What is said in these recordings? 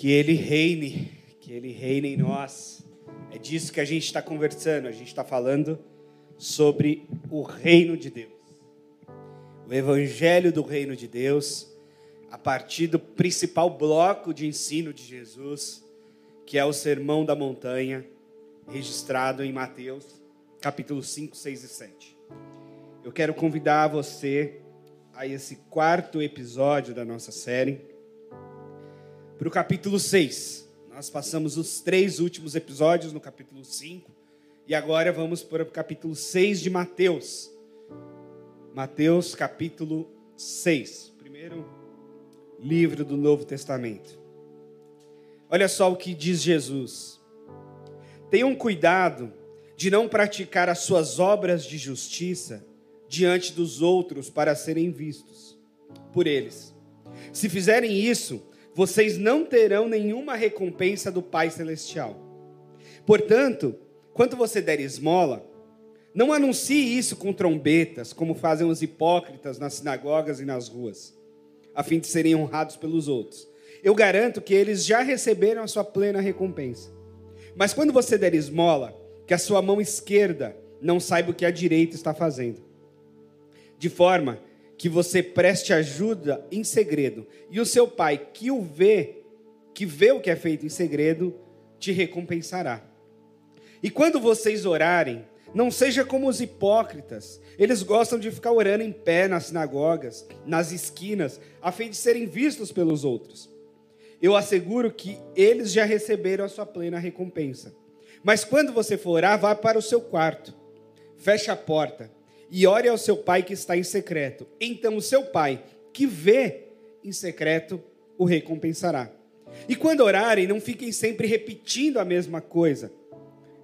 Que Ele reine, que Ele reine em nós. É disso que a gente está conversando, a gente está falando sobre o reino de Deus. O evangelho do reino de Deus, a partir do principal bloco de ensino de Jesus, que é o Sermão da Montanha, registrado em Mateus, capítulo 5, 6 e 7. Eu quero convidar você a esse quarto episódio da nossa série, para o capítulo 6. Nós passamos os três últimos episódios no capítulo 5 e agora vamos para o capítulo 6 de Mateus. Mateus, capítulo 6, primeiro livro do Novo Testamento. Olha só o que diz Jesus. Tenham cuidado de não praticar as suas obras de justiça diante dos outros para serem vistos por eles. Se fizerem isso, vocês não terão nenhuma recompensa do Pai Celestial. Portanto, quando você der esmola, não anuncie isso com trombetas, como fazem os hipócritas nas sinagogas e nas ruas, a fim de serem honrados pelos outros. Eu garanto que eles já receberam a sua plena recompensa. Mas quando você der esmola, que a sua mão esquerda não saiba o que a direita está fazendo. De forma que você preste ajuda em segredo, e o seu pai que o vê, que vê o que é feito em segredo, te recompensará. E quando vocês orarem, não seja como os hipócritas. Eles gostam de ficar orando em pé nas sinagogas, nas esquinas, a fim de serem vistos pelos outros. Eu asseguro que eles já receberam a sua plena recompensa. Mas quando você for orar, vá para o seu quarto, feche a porta e ore ao seu pai que está em secreto. Então o seu pai, que vê em secreto, o recompensará. E quando orarem, não fiquem sempre repetindo a mesma coisa,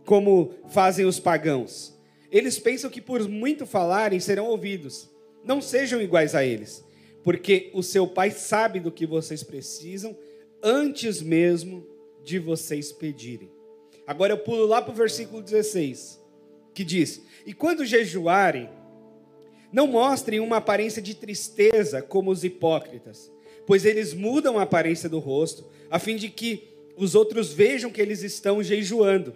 como fazem os pagãos. Eles pensam que por muito falarem serão ouvidos. Não sejam iguais a eles, porque o seu pai sabe do que vocês precisam antes mesmo de vocês pedirem. Agora eu pulo lá para o versículo 16, que diz: E quando jejuarem, não mostrem uma aparência de tristeza como os hipócritas, pois eles mudam a aparência do rosto, a fim de que os outros vejam que eles estão jejuando.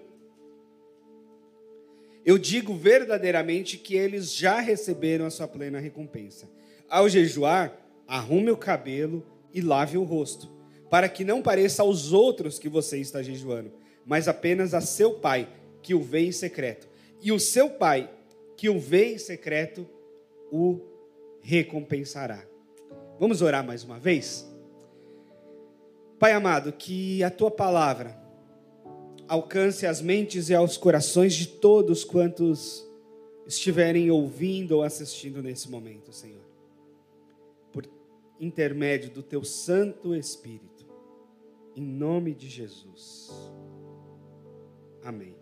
Eu digo verdadeiramente que eles já receberam a sua plena recompensa. Ao jejuar, arrume o cabelo e lave o rosto, para que não pareça aos outros que você está jejuando, mas apenas a seu pai, que o vê em secreto. E o seu pai, que o vê em secreto, o recompensará. Vamos orar mais uma vez? Pai amado, que a tua palavra alcance as mentes e aos corações de todos quantos estiverem ouvindo ou assistindo nesse momento, Senhor. Por intermédio do teu Santo Espírito. Em nome de Jesus. Amém.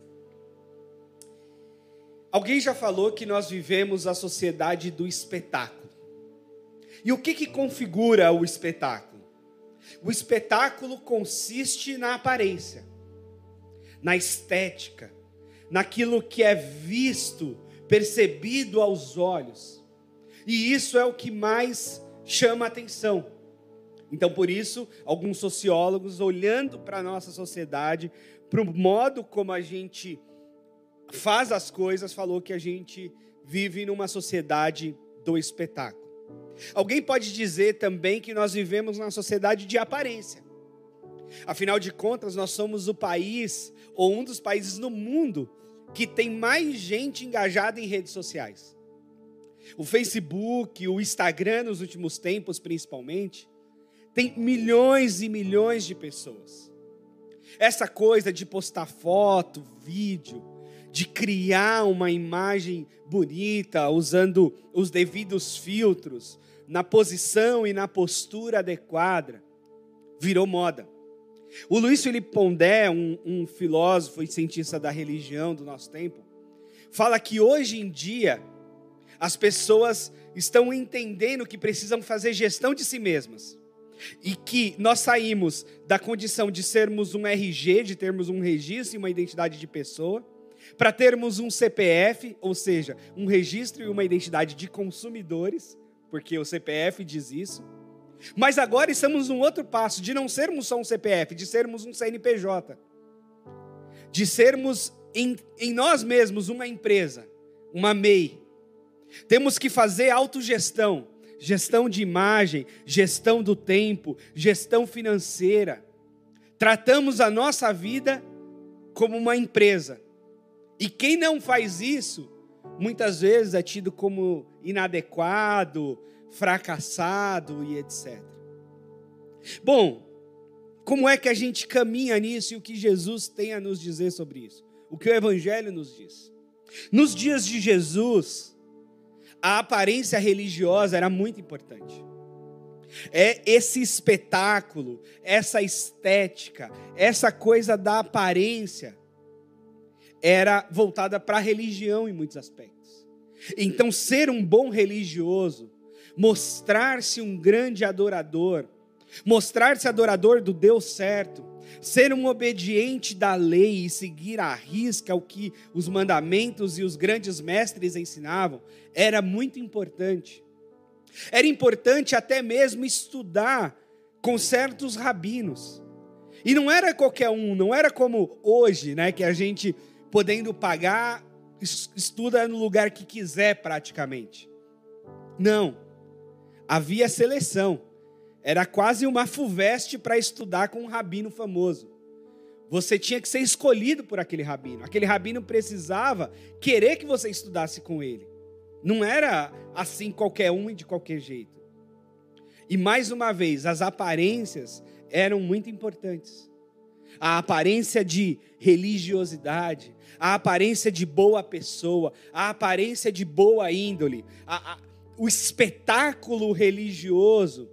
Alguém já falou que nós vivemos a sociedade do espetáculo. E o que, que configura o espetáculo? O espetáculo consiste na aparência, na estética, naquilo que é visto, percebido aos olhos. E isso é o que mais chama atenção. Então, por isso, alguns sociólogos, olhando para a nossa sociedade, para o modo como a gente faz as coisas, falou que a gente vive numa sociedade do espetáculo. Alguém pode dizer também que nós vivemos numa sociedade de aparência. Afinal de contas, nós somos o país, ou um dos países no mundo, que tem mais gente engajada em redes sociais. O Facebook, o Instagram, nos últimos tempos principalmente, tem milhões e milhões de pessoas. Essa coisa de postar foto, vídeo, de criar uma imagem bonita, usando os devidos filtros, na posição e na postura adequada, virou moda. O Luiz Felipe Pondé, um, um filósofo e cientista da religião do nosso tempo, fala que hoje em dia as pessoas estão entendendo que precisam fazer gestão de si mesmas. E que nós saímos da condição de sermos um RG, de termos um registro e uma identidade de pessoa, para termos um CPF, ou seja, um registro e uma identidade de consumidores, porque o CPF diz isso, Mas agora estamos num outro passo, de não sermos só um CPF, de sermos um CNPJ. De sermos em, em nós mesmos uma empresa, uma MEI. Temos que fazer autogestão, gestão de imagem, gestão do tempo, gestão financeira. Tratamos a nossa vida como uma empresa. E quem não faz isso, muitas vezes é tido como inadequado, fracassado e etc. Bom, como é que a gente caminha nisso e o que Jesus tem a nos dizer sobre isso? O que o Evangelho nos diz? Nos dias de Jesus, a aparência religiosa era muito importante. É esse espetáculo, essa estética, essa coisa da aparência era voltada para a religião em muitos aspectos. Então, ser um bom religioso, mostrar-se um grande adorador, mostrar-se adorador do Deus certo, ser um obediente da lei e seguir à risca o que os mandamentos e os grandes mestres ensinavam, era muito importante. Era importante até mesmo estudar com certos rabinos. E não era qualquer um, não era como hoje, né, que a gente podendo pagar estuda no lugar que quiser praticamente. Não. Havia seleção. Era quase uma FUVEST para estudar com um rabino famoso. Você tinha que ser escolhido por aquele rabino. Aquele rabino precisava querer que você estudasse com ele. Não era assim qualquer um e de qualquer jeito. E mais uma vez, as aparências eram muito importantes. A aparência de religiosidade, a aparência de boa pessoa, a aparência de boa índole, a, a, o espetáculo religioso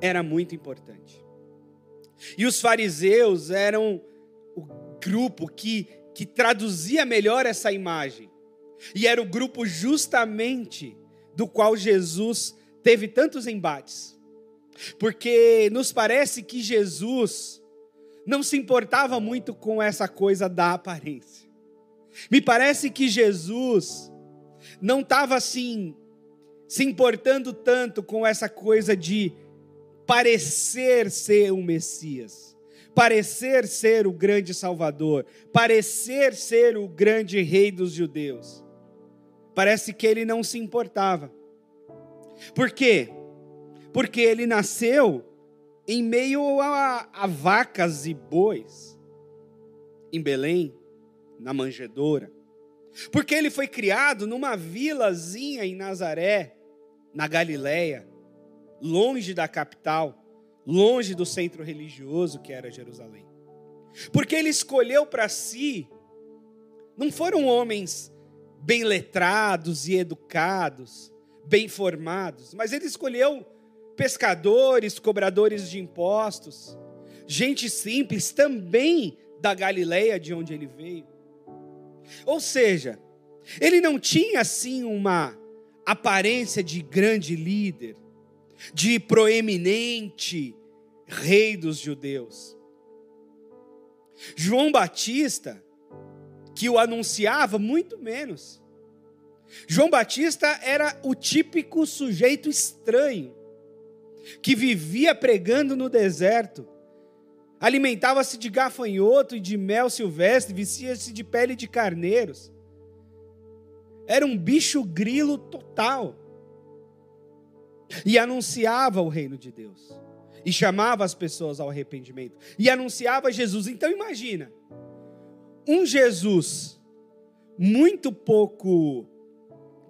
era muito importante. E os fariseus eram o grupo que, que traduzia melhor essa imagem. E era o grupo justamente do qual Jesus teve tantos embates. Porque nos parece que Jesus não se importava muito com essa coisa da aparência. Me parece que Jesus não estava assim se importando tanto com essa coisa de parecer ser um Messias, parecer ser o grande Salvador, parecer ser o grande Rei dos judeus. Parece que ele não se importava. Por quê? Porque ele nasceu em meio a, a vacas e bois, em Belém, na manjedoura. Porque ele foi criado numa vilazinha em Nazaré, na Galiléia longe da capital, longe do centro religioso que era Jerusalém. Porque ele escolheu para si, não foram homens bem letrados e educados, bem formados, mas ele escolheu pescadores, cobradores de impostos, gente simples também da Galileia de onde ele veio. Ou seja, ele não tinha assim uma aparência de grande líder, de proeminente rei dos judeus. João Batista, que o anunciava, muito menos. João Batista era o típico sujeito estranho, que vivia pregando no deserto, alimentava-se de gafanhoto e de mel silvestre, vestia-se de pele de carneiros. Era um bicho grilo total e anunciava o reino de Deus. E chamava as pessoas ao arrependimento. E anunciava Jesus. Então imagina, um Jesus muito pouco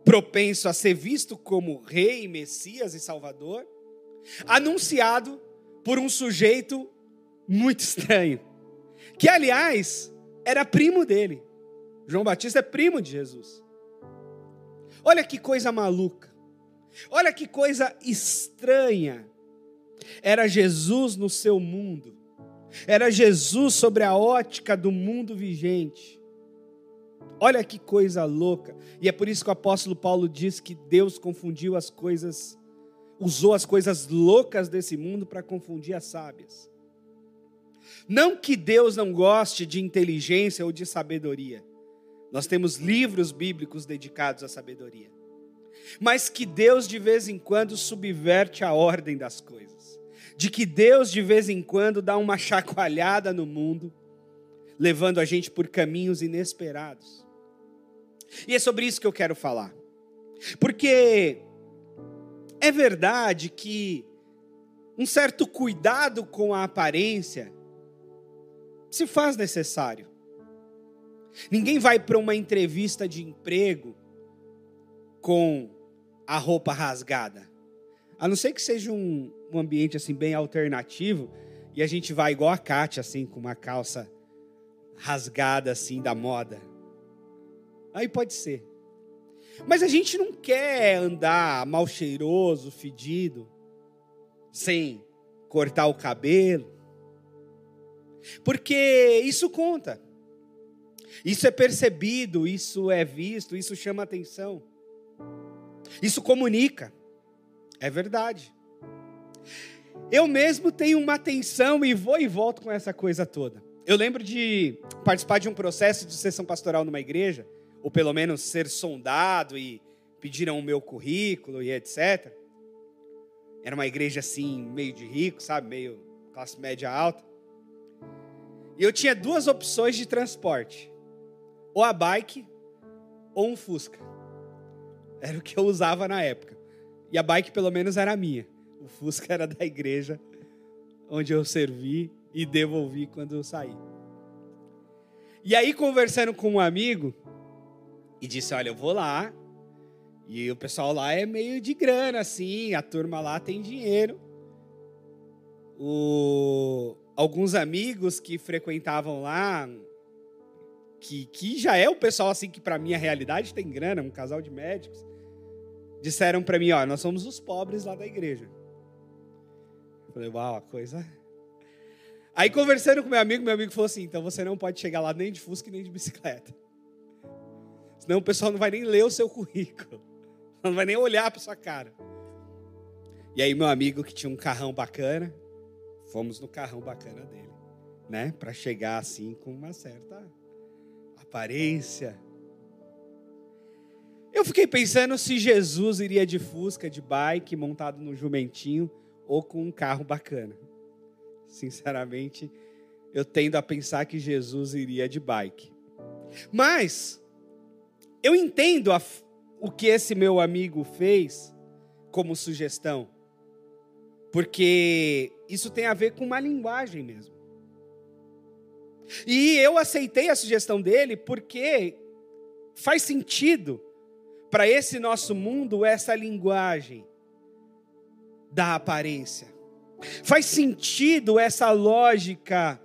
propenso a ser visto como rei, Messias e Salvador, anunciado por um sujeito muito estranho, que aliás era primo dele. João Batista é primo de Jesus. Olha que coisa maluca. Olha que coisa estranha. Era Jesus no seu mundo. Era Jesus sobre a ótica do mundo vigente. Olha que coisa louca. E é por isso que o apóstolo Paulo diz que Deus confundiu as coisas, usou as coisas loucas desse mundo para confundir as sábias. Não que Deus não goste de inteligência ou de sabedoria. Nós temos livros bíblicos dedicados à sabedoria. mas que Deus de vez em quando subverte a ordem das coisas, de que Deus de vez em quando dá uma chacoalhada no mundo, levando a gente por caminhos inesperados. E é sobre isso que eu quero falar, porque é verdade que um certo cuidado com a aparência se faz necessário. Ninguém vai para uma entrevista de emprego com a roupa rasgada. A não ser que seja um, um ambiente assim bem alternativo e a gente vai igual a Kátia, assim, com uma calça rasgada assim da moda. Aí pode ser. Mas a gente não quer andar mal cheiroso, fedido, sem cortar o cabelo. Porque isso conta. Isso é percebido, isso é visto, isso chama atenção. Isso comunica. É verdade. Eu mesmo tenho uma atenção e vou e volto com essa coisa toda. Eu lembro de participar de um processo de sessão pastoral numa igreja, ou pelo menos ser sondado e pediram o meu currículo e etc. Era uma igreja assim, meio de rico, sabe? Meio classe média alta. E eu tinha duas opções de transporte: ou a bike ou um Fusca. Era o que eu usava na época. E a bike, pelo menos, era minha. O Fusca era da igreja onde eu servi e devolvi quando eu saí. E aí, conversando com um amigo, e disse: Olha, eu vou lá. E o pessoal lá é meio de grana, assim, a turma lá tem dinheiro. O... Alguns amigos que frequentavam lá, que, que já é o pessoal assim que para mim a realidade tem grana, um casal de médicos, disseram para mim, ó, nós somos os pobres lá da igreja. Eu falei, uau, a coisa. Aí conversando com meu amigo, meu amigo falou assim: então você não pode chegar lá nem de Fusca nem de bicicleta. Senão o pessoal não vai nem ler o seu currículo. Não vai nem olhar para sua cara. E aí meu amigo que tinha um carrão bacana, fomos no carrão bacana dele, né? Para chegar assim com uma certa aparência. Eu fiquei pensando se Jesus iria de Fusca, de bike, montado no jumentinho ou com um carro bacana. Sinceramente, eu tendo a pensar que Jesus iria de bike. Mas eu entendo a, o que esse meu amigo fez como sugestão, porque isso tem a ver com uma linguagem mesmo. E eu aceitei a sugestão dele porque faz sentido para esse nosso mundo essa linguagem da aparência. Faz sentido essa lógica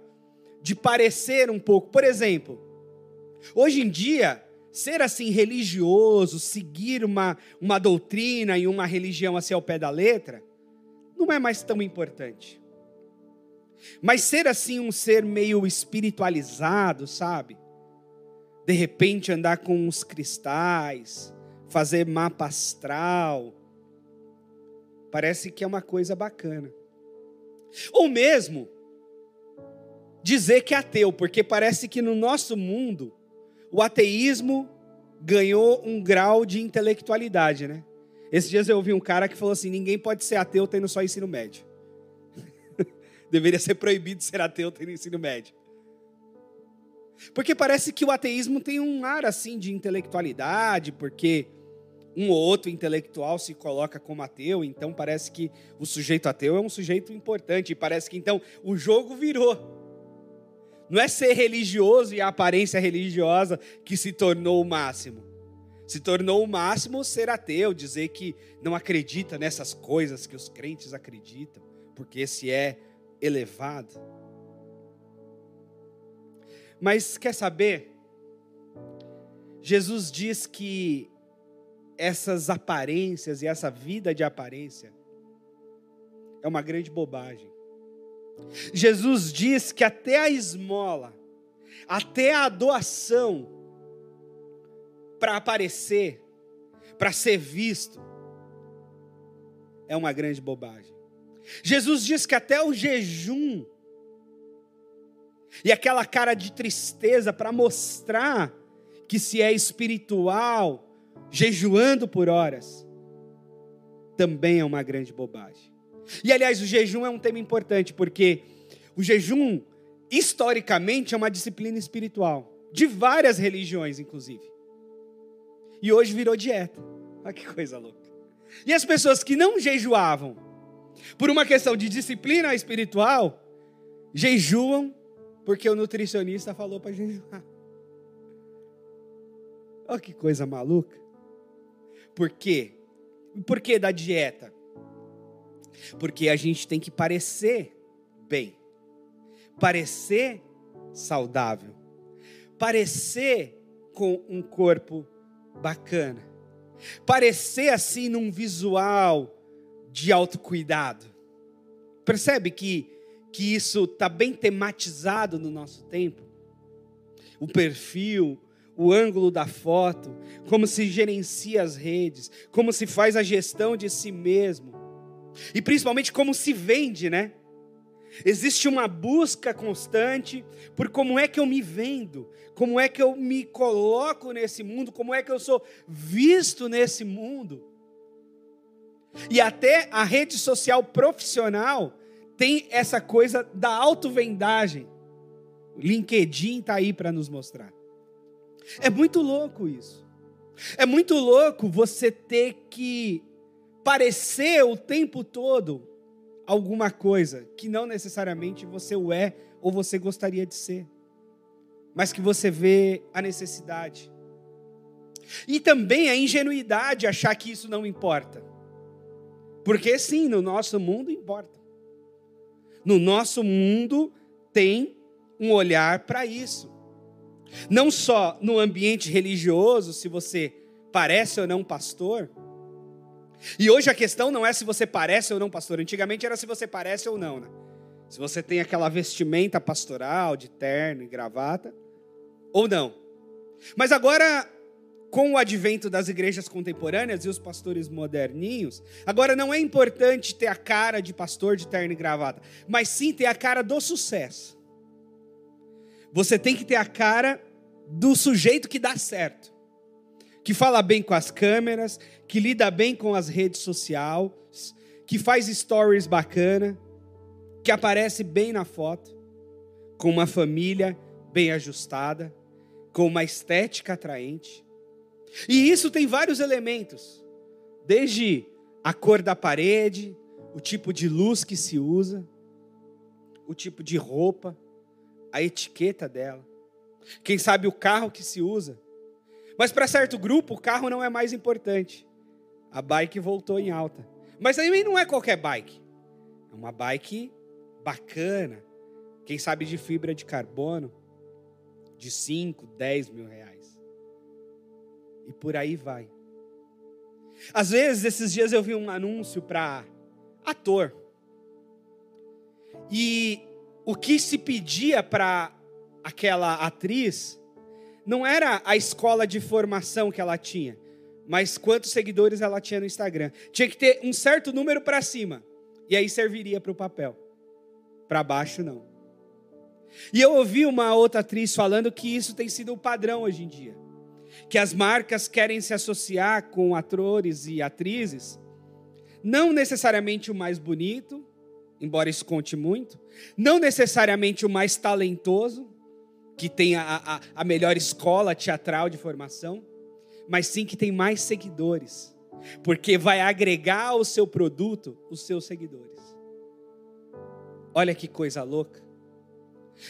de parecer um pouco. Por exemplo, hoje em dia, ser assim religioso, seguir uma, uma doutrina e uma religião assim ao pé da letra, não é mais tão importante. Mas ser assim um ser meio espiritualizado, sabe? De repente andar com os cristais, fazer mapa astral, parece que é uma coisa bacana. Ou mesmo dizer que é ateu, porque parece que no nosso mundo o ateísmo ganhou um grau de intelectualidade, né? Esses dias eu ouvi um cara que falou assim: ninguém pode ser ateu tendo só ensino médio deveria ser proibido ser ateu ter ensino médio. Porque parece que o ateísmo tem um ar assim de intelectualidade, porque um ou outro intelectual se coloca como ateu, então parece que o sujeito ateu é um sujeito importante, e parece que então o jogo virou. Não é ser religioso e a aparência religiosa que se tornou o máximo. Se tornou o máximo ser ateu, dizer que não acredita nessas coisas que os crentes acreditam, porque esse é elevado. Mas quer saber? Jesus diz que essas aparências e essa vida de aparência é uma grande bobagem. Jesus diz que até a esmola, até a doação, para aparecer, para ser visto, é uma grande bobagem. Jesus diz que até o jejum e aquela cara de tristeza para mostrar que se é espiritual, jejuando por horas, também é uma grande bobagem. E aliás, o jejum é um tema importante, porque o jejum, historicamente, é uma disciplina espiritual, de várias religiões, inclusive. E hoje virou dieta. Olha que coisa louca. E as pessoas que não jejuavam, por uma questão de disciplina espiritual, jejuam porque o nutricionista falou para jejuar. Olha que coisa maluca. Por quê? Por que da dieta? Porque a gente tem que parecer bem, parecer saudável, parecer com um corpo bacana, parecer assim num visual de autocuidado. Percebe que, que isso está bem tematizado no nosso tempo? O perfil, o ângulo da foto, como se gerencia as redes, como se faz a gestão de si mesmo, e principalmente como se vende, né? Existe uma busca constante por como é que eu me vendo, como é que eu me coloco nesse mundo, como é que eu sou visto nesse mundo. E até a rede social profissional tem essa coisa da autovendagem. O LinkedIn está aí para nos mostrar. É muito louco isso. É muito louco você ter que parecer o tempo todo alguma coisa que não necessariamente você o é ou você gostaria de ser, mas que você vê a necessidade. E também a ingenuidade achar que isso não importa. Porque sim, no nosso mundo importa. No nosso mundo tem um olhar para isso. Não só no ambiente religioso, se você parece ou não pastor. E hoje a questão não é se você parece ou não pastor. Antigamente era se você parece ou não, né? Se você tem aquela vestimenta pastoral de terno e gravata ou não. Mas agora com o advento das igrejas contemporâneas e os pastores moderninhos, agora não é importante ter a cara de pastor de terno e gravata, mas sim ter a cara do sucesso. Você tem que ter a cara do sujeito que dá certo, que fala bem com as câmeras, que lida bem com as redes sociais, que faz stories bacana, que aparece bem na foto, com uma família bem ajustada, com uma estética atraente. E isso tem vários elementos, desde a cor da parede, o tipo de luz que se usa, o tipo de roupa, a etiqueta dela. Quem sabe o carro que se usa. Mas para certo grupo, o carro não é mais importante. A bike voltou em alta. Mas também não é qualquer bike. É uma bike bacana. Quem sabe de fibra de carbono. De 5, 10 mil reais. E por aí vai. Às vezes, esses dias eu vi um anúncio para ator. E o que se pedia para aquela atriz não era a escola de formação que ela tinha, mas quantos seguidores ela tinha no Instagram. Tinha que ter um certo número para cima, e aí serviria para o papel. Para baixo, não. E eu ouvi uma outra atriz falando que isso tem sido o padrão hoje em dia. Que as marcas querem se associar com atores e atrizes, não necessariamente o mais bonito, embora isso conte muito, não necessariamente o mais talentoso, que tem a, a, a melhor escola teatral de formação, mas sim que tem mais seguidores, porque vai agregar ao seu produto os seus seguidores. Olha que coisa louca.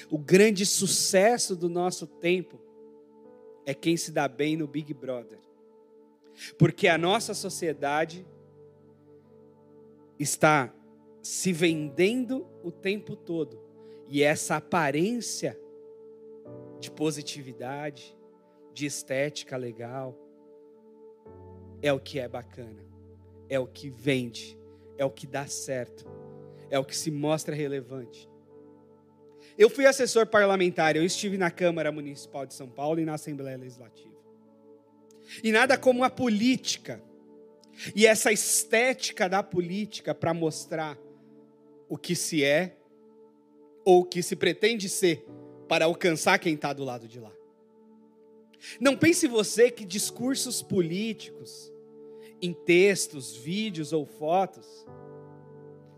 O grande sucesso do nosso tempo é quem se dá bem no Big Brother. Porque a nossa sociedade está se vendendo o tempo todo. E essa aparência de positividade, de estética legal. É o que é bacana, é o que vende, é o que dá certo, é o que se mostra relevante. Eu fui assessor parlamentar, eu estive na Câmara Municipal de São Paulo e na Assembleia Legislativa. E nada como a política e essa estética da política para mostrar o que se é ou o que se pretende ser para alcançar quem está do lado de lá. Não pense você que discursos políticos em textos, vídeos ou fotos,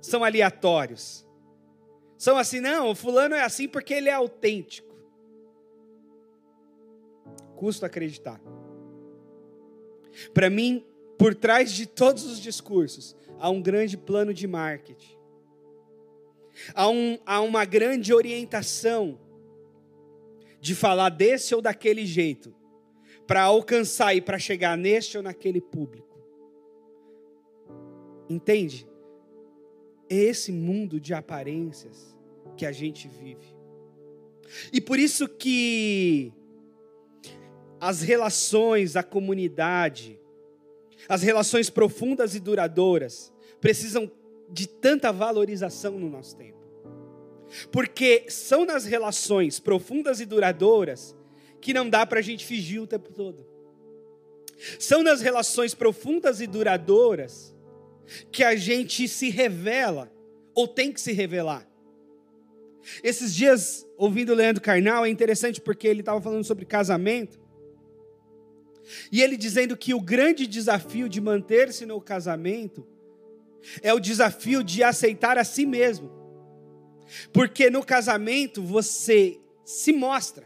são aleatórios. São assim, não, o fulano é assim porque ele é autêntico. Custo acreditar. Para mim, por trás de todos os discursos, há um grande plano de marketing. Há, um, há uma grande orientação de falar desse ou daquele jeito, para alcançar e para chegar neste ou naquele público. Entende? É esse mundo de aparências que a gente vive. E por isso que as relações, a comunidade, as relações profundas e duradouras precisam de tanta valorização no nosso tempo. Porque são nas relações profundas e duradouras que não dá para a gente fingir o tempo todo. São nas relações profundas e duradouras que a gente se revela, ou tem que se revelar. Esses dias, ouvindo o Leandro Carnal, é interessante porque ele estava falando sobre casamento. E ele dizendo que o grande desafio de manter-se no casamento é o desafio de aceitar a si mesmo. Porque no casamento você se mostra.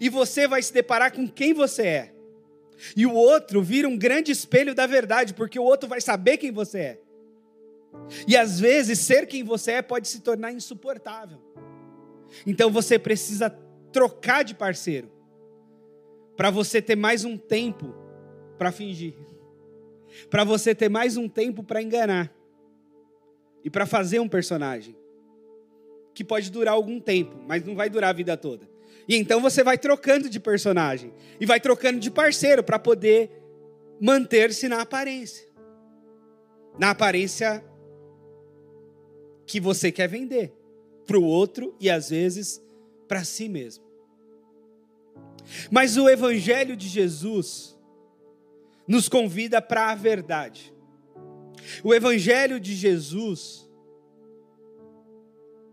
E você vai se deparar com quem você é. E o outro vira um grande espelho da verdade, porque o outro vai saber quem você é. E às vezes ser quem você é pode se tornar insuportável. Então você precisa trocar de parceiro para você ter mais um tempo para fingir. Para você ter mais um tempo para enganar. E para fazer um personagem que pode durar algum tempo, mas não vai durar a vida toda. E então você vai trocando de personagem e vai trocando de parceiro para poder manter-se na aparência. Na aparência que você quer vender para o outro e às vezes para si mesmo. Mas o evangelho de Jesus nos convida para a verdade. O evangelho de Jesus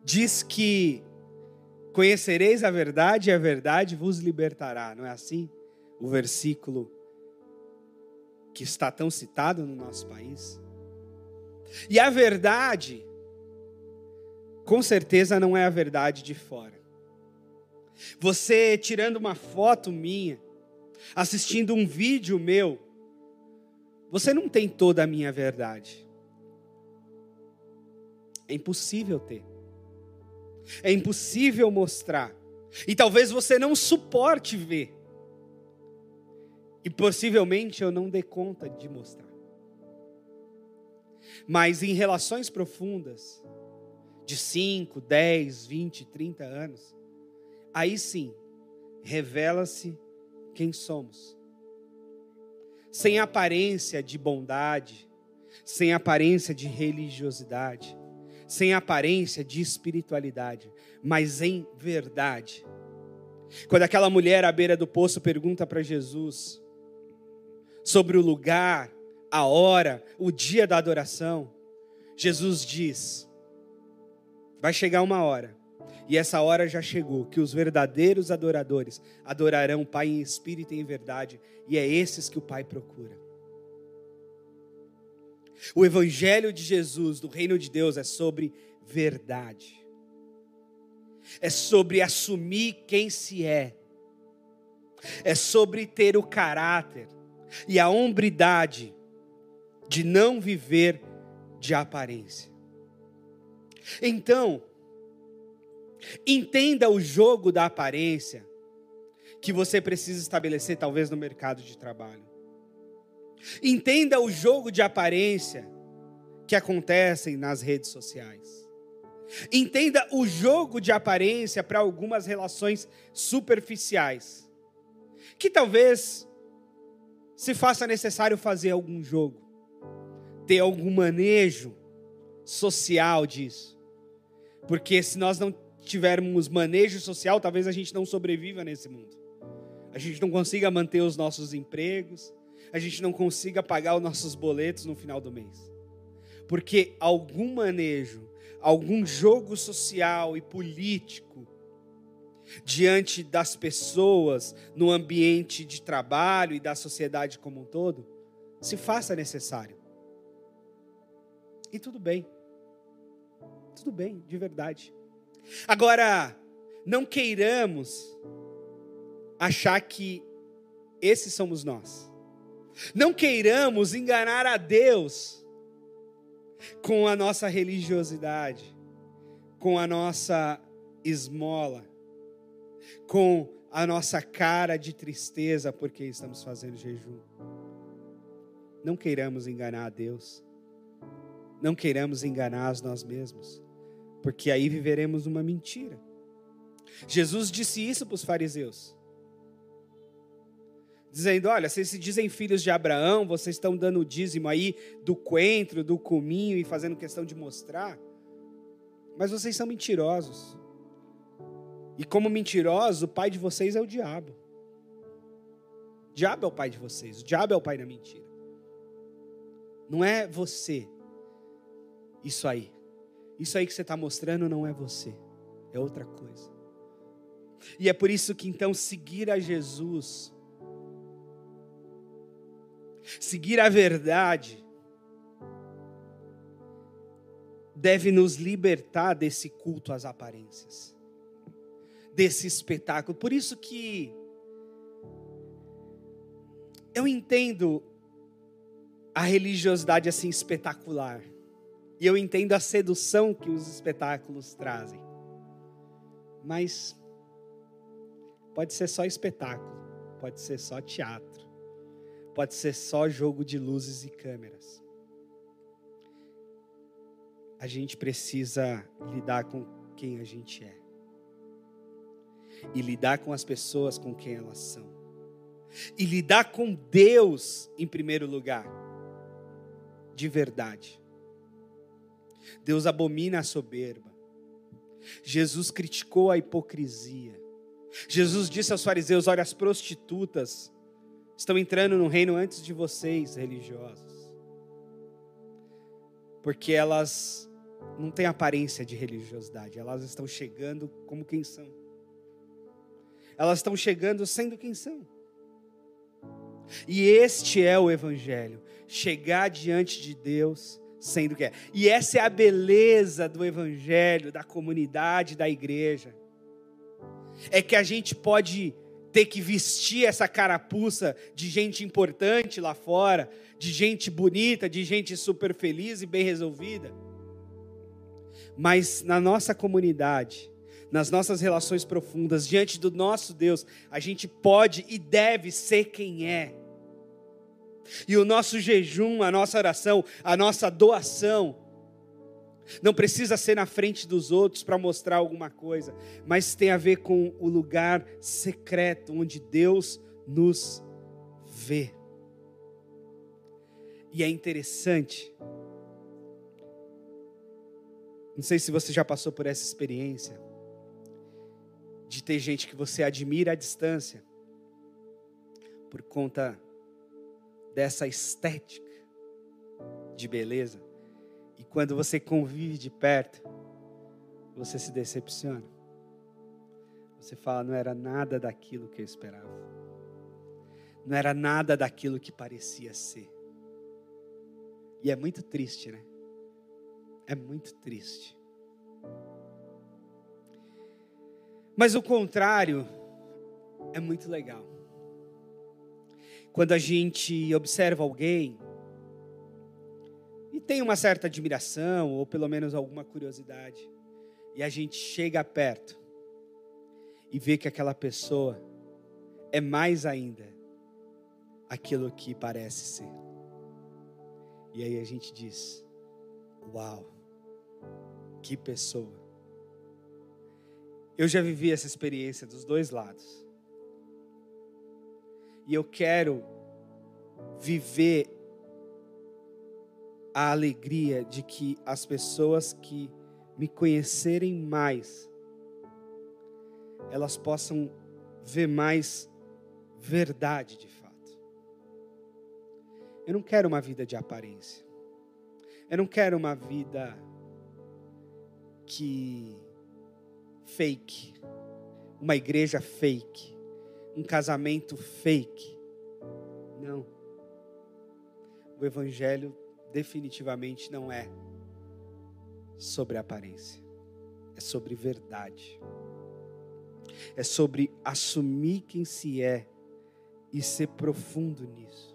diz que Conhecereis a verdade e a verdade vos libertará. Não é assim? O versículo que está tão citado no nosso país. E a verdade, com certeza, não é a verdade de fora. Você tirando uma foto minha, assistindo um vídeo meu, você não tem toda a minha verdade. É impossível ter. É impossível mostrar. E talvez você não suporte ver. E possivelmente eu não dê conta de mostrar. Mas em relações profundas, de 5, 10, 20, 30 anos, aí sim, revela-se quem somos. Sem aparência de bondade, sem aparência de religiosidade, sem aparência de espiritualidade, mas em verdade. Quando aquela mulher à beira do poço pergunta para Jesus sobre o lugar, a hora, o dia da adoração, Jesus diz: vai chegar uma hora, e essa hora já chegou, que os verdadeiros adoradores adorarão o Pai em espírito e em verdade, e é esses que o Pai procura. O Evangelho de Jesus, do Reino de Deus, é sobre verdade, é sobre assumir quem se é, é sobre ter o caráter e a hombridade de não viver de aparência. Então, entenda o jogo da aparência que você precisa estabelecer, talvez, no mercado de trabalho. Entenda o jogo de aparência que acontecem nas redes sociais. Entenda o jogo de aparência para algumas relações superficiais. Que talvez se faça necessário fazer algum jogo, ter algum manejo social disso. Porque se nós não tivermos manejo social, talvez a gente não sobreviva nesse mundo. A gente não consiga manter os nossos empregos, a gente não consiga pagar os nossos boletos no final do mês. Porque algum manejo, algum jogo social e político diante das pessoas, no ambiente de trabalho e da sociedade como um todo, se faça necessário. E tudo bem. Tudo bem, de verdade. Agora, não queiramos achar que esses somos nós. Não queiramos enganar a Deus com a nossa religiosidade, com a nossa esmola, com a nossa cara de tristeza porque estamos fazendo jejum. Não queiramos enganar a Deus. Não queiramos enganar nós mesmos, porque aí viveremos uma mentira. Jesus disse isso para os fariseus. Dizendo: Olha, vocês se dizem filhos de Abraão, vocês estão dando o dízimo aí do coentro, do cominho e fazendo questão de mostrar, mas vocês são mentirosos. E como mentirosos, o pai de vocês é o diabo. O diabo é o pai de vocês, o diabo é o pai da mentira. Não é você. Isso aí. Isso aí que você está mostrando não é você. É outra coisa. E é por isso que então seguir a Jesus, seguir a verdade, deve nos libertar desse culto às aparências, desse espetáculo. Por isso que eu entendo a religiosidade assim espetacular. E eu entendo a sedução que os espetáculos trazem. Mas pode ser só espetáculo, pode ser só teatro, pode ser só jogo de luzes e câmeras. A gente precisa lidar com quem a gente é. E lidar com as pessoas com quem elas são. E lidar com Deus em primeiro lugar de verdade. Deus abomina a soberba. Jesus criticou a hipocrisia. Jesus disse aos fariseus: Olha, as prostitutas estão entrando no reino antes de vocês, religiosos, porque elas não têm aparência de religiosidade, elas estão chegando como quem são. Elas estão chegando sendo quem são. E este é o Evangelho chegar diante de Deus sendo que é. E essa é a beleza do Evangelho, da comunidade, da igreja. É que a gente pode ter que vestir essa carapuça de gente importante lá fora, de gente bonita, de gente super feliz e bem resolvida. Mas na nossa comunidade, nas nossas relações profundas, diante do nosso Deus, a gente pode e deve ser quem é e o nosso jejum, a nossa oração, a nossa doação, não precisa ser na frente dos outros para mostrar alguma coisa, mas tem a ver com o lugar secreto onde Deus nos vê. E é interessante, não sei se você já passou por essa experiência, de ter gente que você admira à distância, por conta dessa estética de beleza. E quando você convive de perto, você se decepciona. Você fala, não era nada daquilo que eu esperava. Não era nada daquilo que parecia ser. E é muito triste, né? É muito triste. Mas o contrário é muito legal quando a gente observa alguém e tem uma certa admiração ou pelo menos alguma curiosidade, e a gente chega perto e vê que aquela pessoa é mais ainda aquilo que parece ser. E aí a gente diz: Uau, que pessoa. Eu já vivi essa experiência dos dois lados. E eu quero viver a alegria de que as pessoas que me conhecerem mais, elas possam ver mais verdade de fato. Eu não quero uma vida de aparência. Eu não quero uma vida que fake, uma igreja fake um casamento fake. Não. o Evangelho definitivamente não é sobre aparência, é sobre verdade, é sobre assumir quem se é e ser profundo nisso.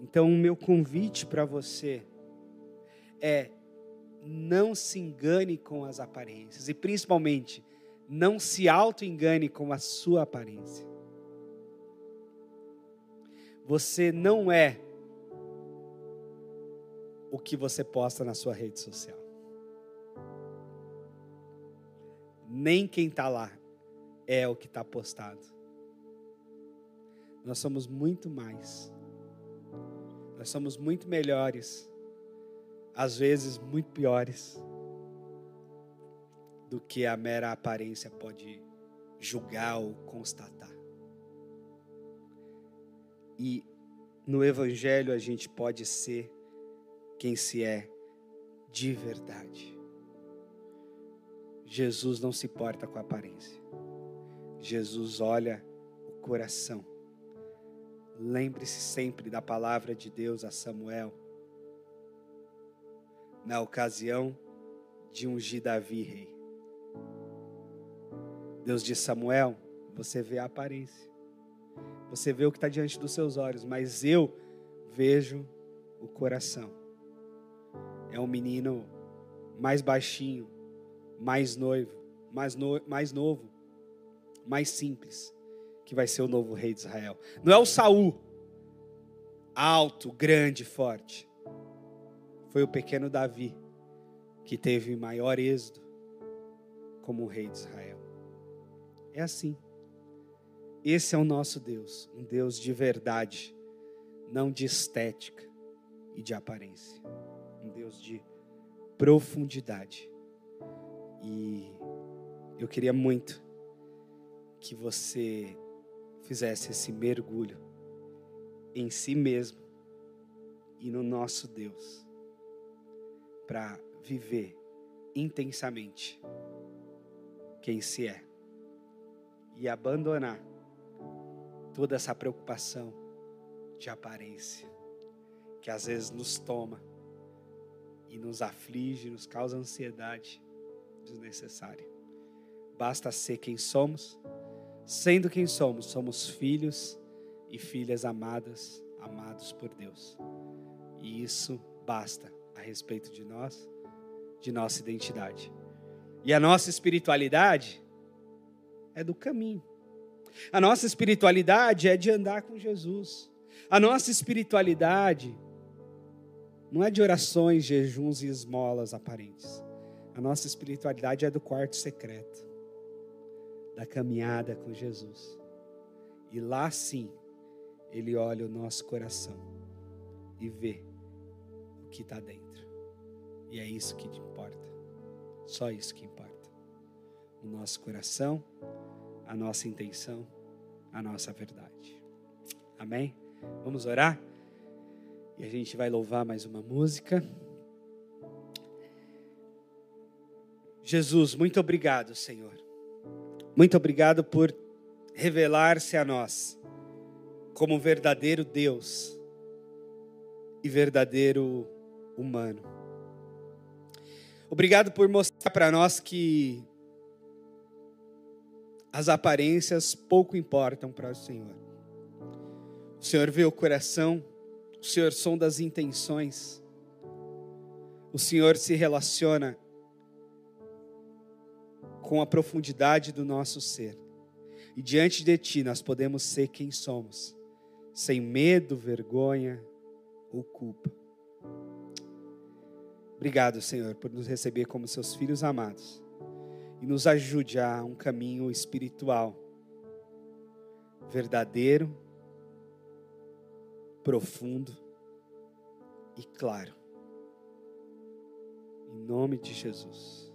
Então, o meu convite para você é não se engane com as aparências e principalmente não se auto-engane com a sua aparência. Você não é o que você posta na sua rede social. Nem quem está lá é o que está postado. Nós somos muito mais. Nós somos muito melhores. Às vezes, muito piores. Do que a mera aparência pode julgar ou constatar. E no Evangelho a gente pode ser quem se é de verdade. Jesus não se importa com a aparência. Jesus olha o coração. Lembre-se sempre da palavra de Deus a Samuel, na ocasião de ungir Davi rei. Deus disse: Samuel, você vê a aparência, você vê o que está diante dos seus olhos, mas eu vejo o coração. É um menino mais baixinho, mais noivo, mais, no, mais novo, mais simples, que vai ser o novo rei de Israel. Não é o Saul, alto, grande, forte. Foi o pequeno Davi que teve maior êxodo como rei de Israel. É assim. Esse é o nosso Deus, um Deus de verdade, não de estética e de aparência. Um Deus de profundidade. E eu queria muito que você fizesse esse mergulho em si mesmo e no nosso Deus para viver intensamente quem se é e abandonar toda essa preocupação de aparência, que às vezes nos toma e nos aflige, nos causa ansiedade desnecessária. Basta ser quem somos, sendo quem somos, somos filhos e filhas amadas, amados por Deus. E isso basta a respeito de nós, de nossa identidade. E a nossa espiritualidade é do caminho. A nossa espiritualidade é de andar com Jesus. A nossa espiritualidade não é de orações, jejuns e esmolas aparentes. A nossa espiritualidade é do quarto secreto, da caminhada com Jesus. E lá sim, Ele olha o nosso coração e vê o que está dentro. E é isso que importa. Só isso que importa. O nosso coração, a nossa intenção a nossa verdade. Amém? Vamos orar? E a gente vai louvar mais uma música. Jesus, muito obrigado, Senhor. Muito obrigado por revelar-se a nós como verdadeiro Deus e verdadeiro humano. Obrigado por mostrar para nós que as aparências pouco importam para o Senhor. O Senhor vê o coração, o Senhor sonda as intenções, o Senhor se relaciona com a profundidade do nosso ser. E diante de Ti nós podemos ser quem somos, sem medo, vergonha ou culpa. Obrigado, Senhor, por nos receber como seus filhos amados e nos ajude a um caminho espiritual verdadeiro, profundo e claro. Em nome de Jesus.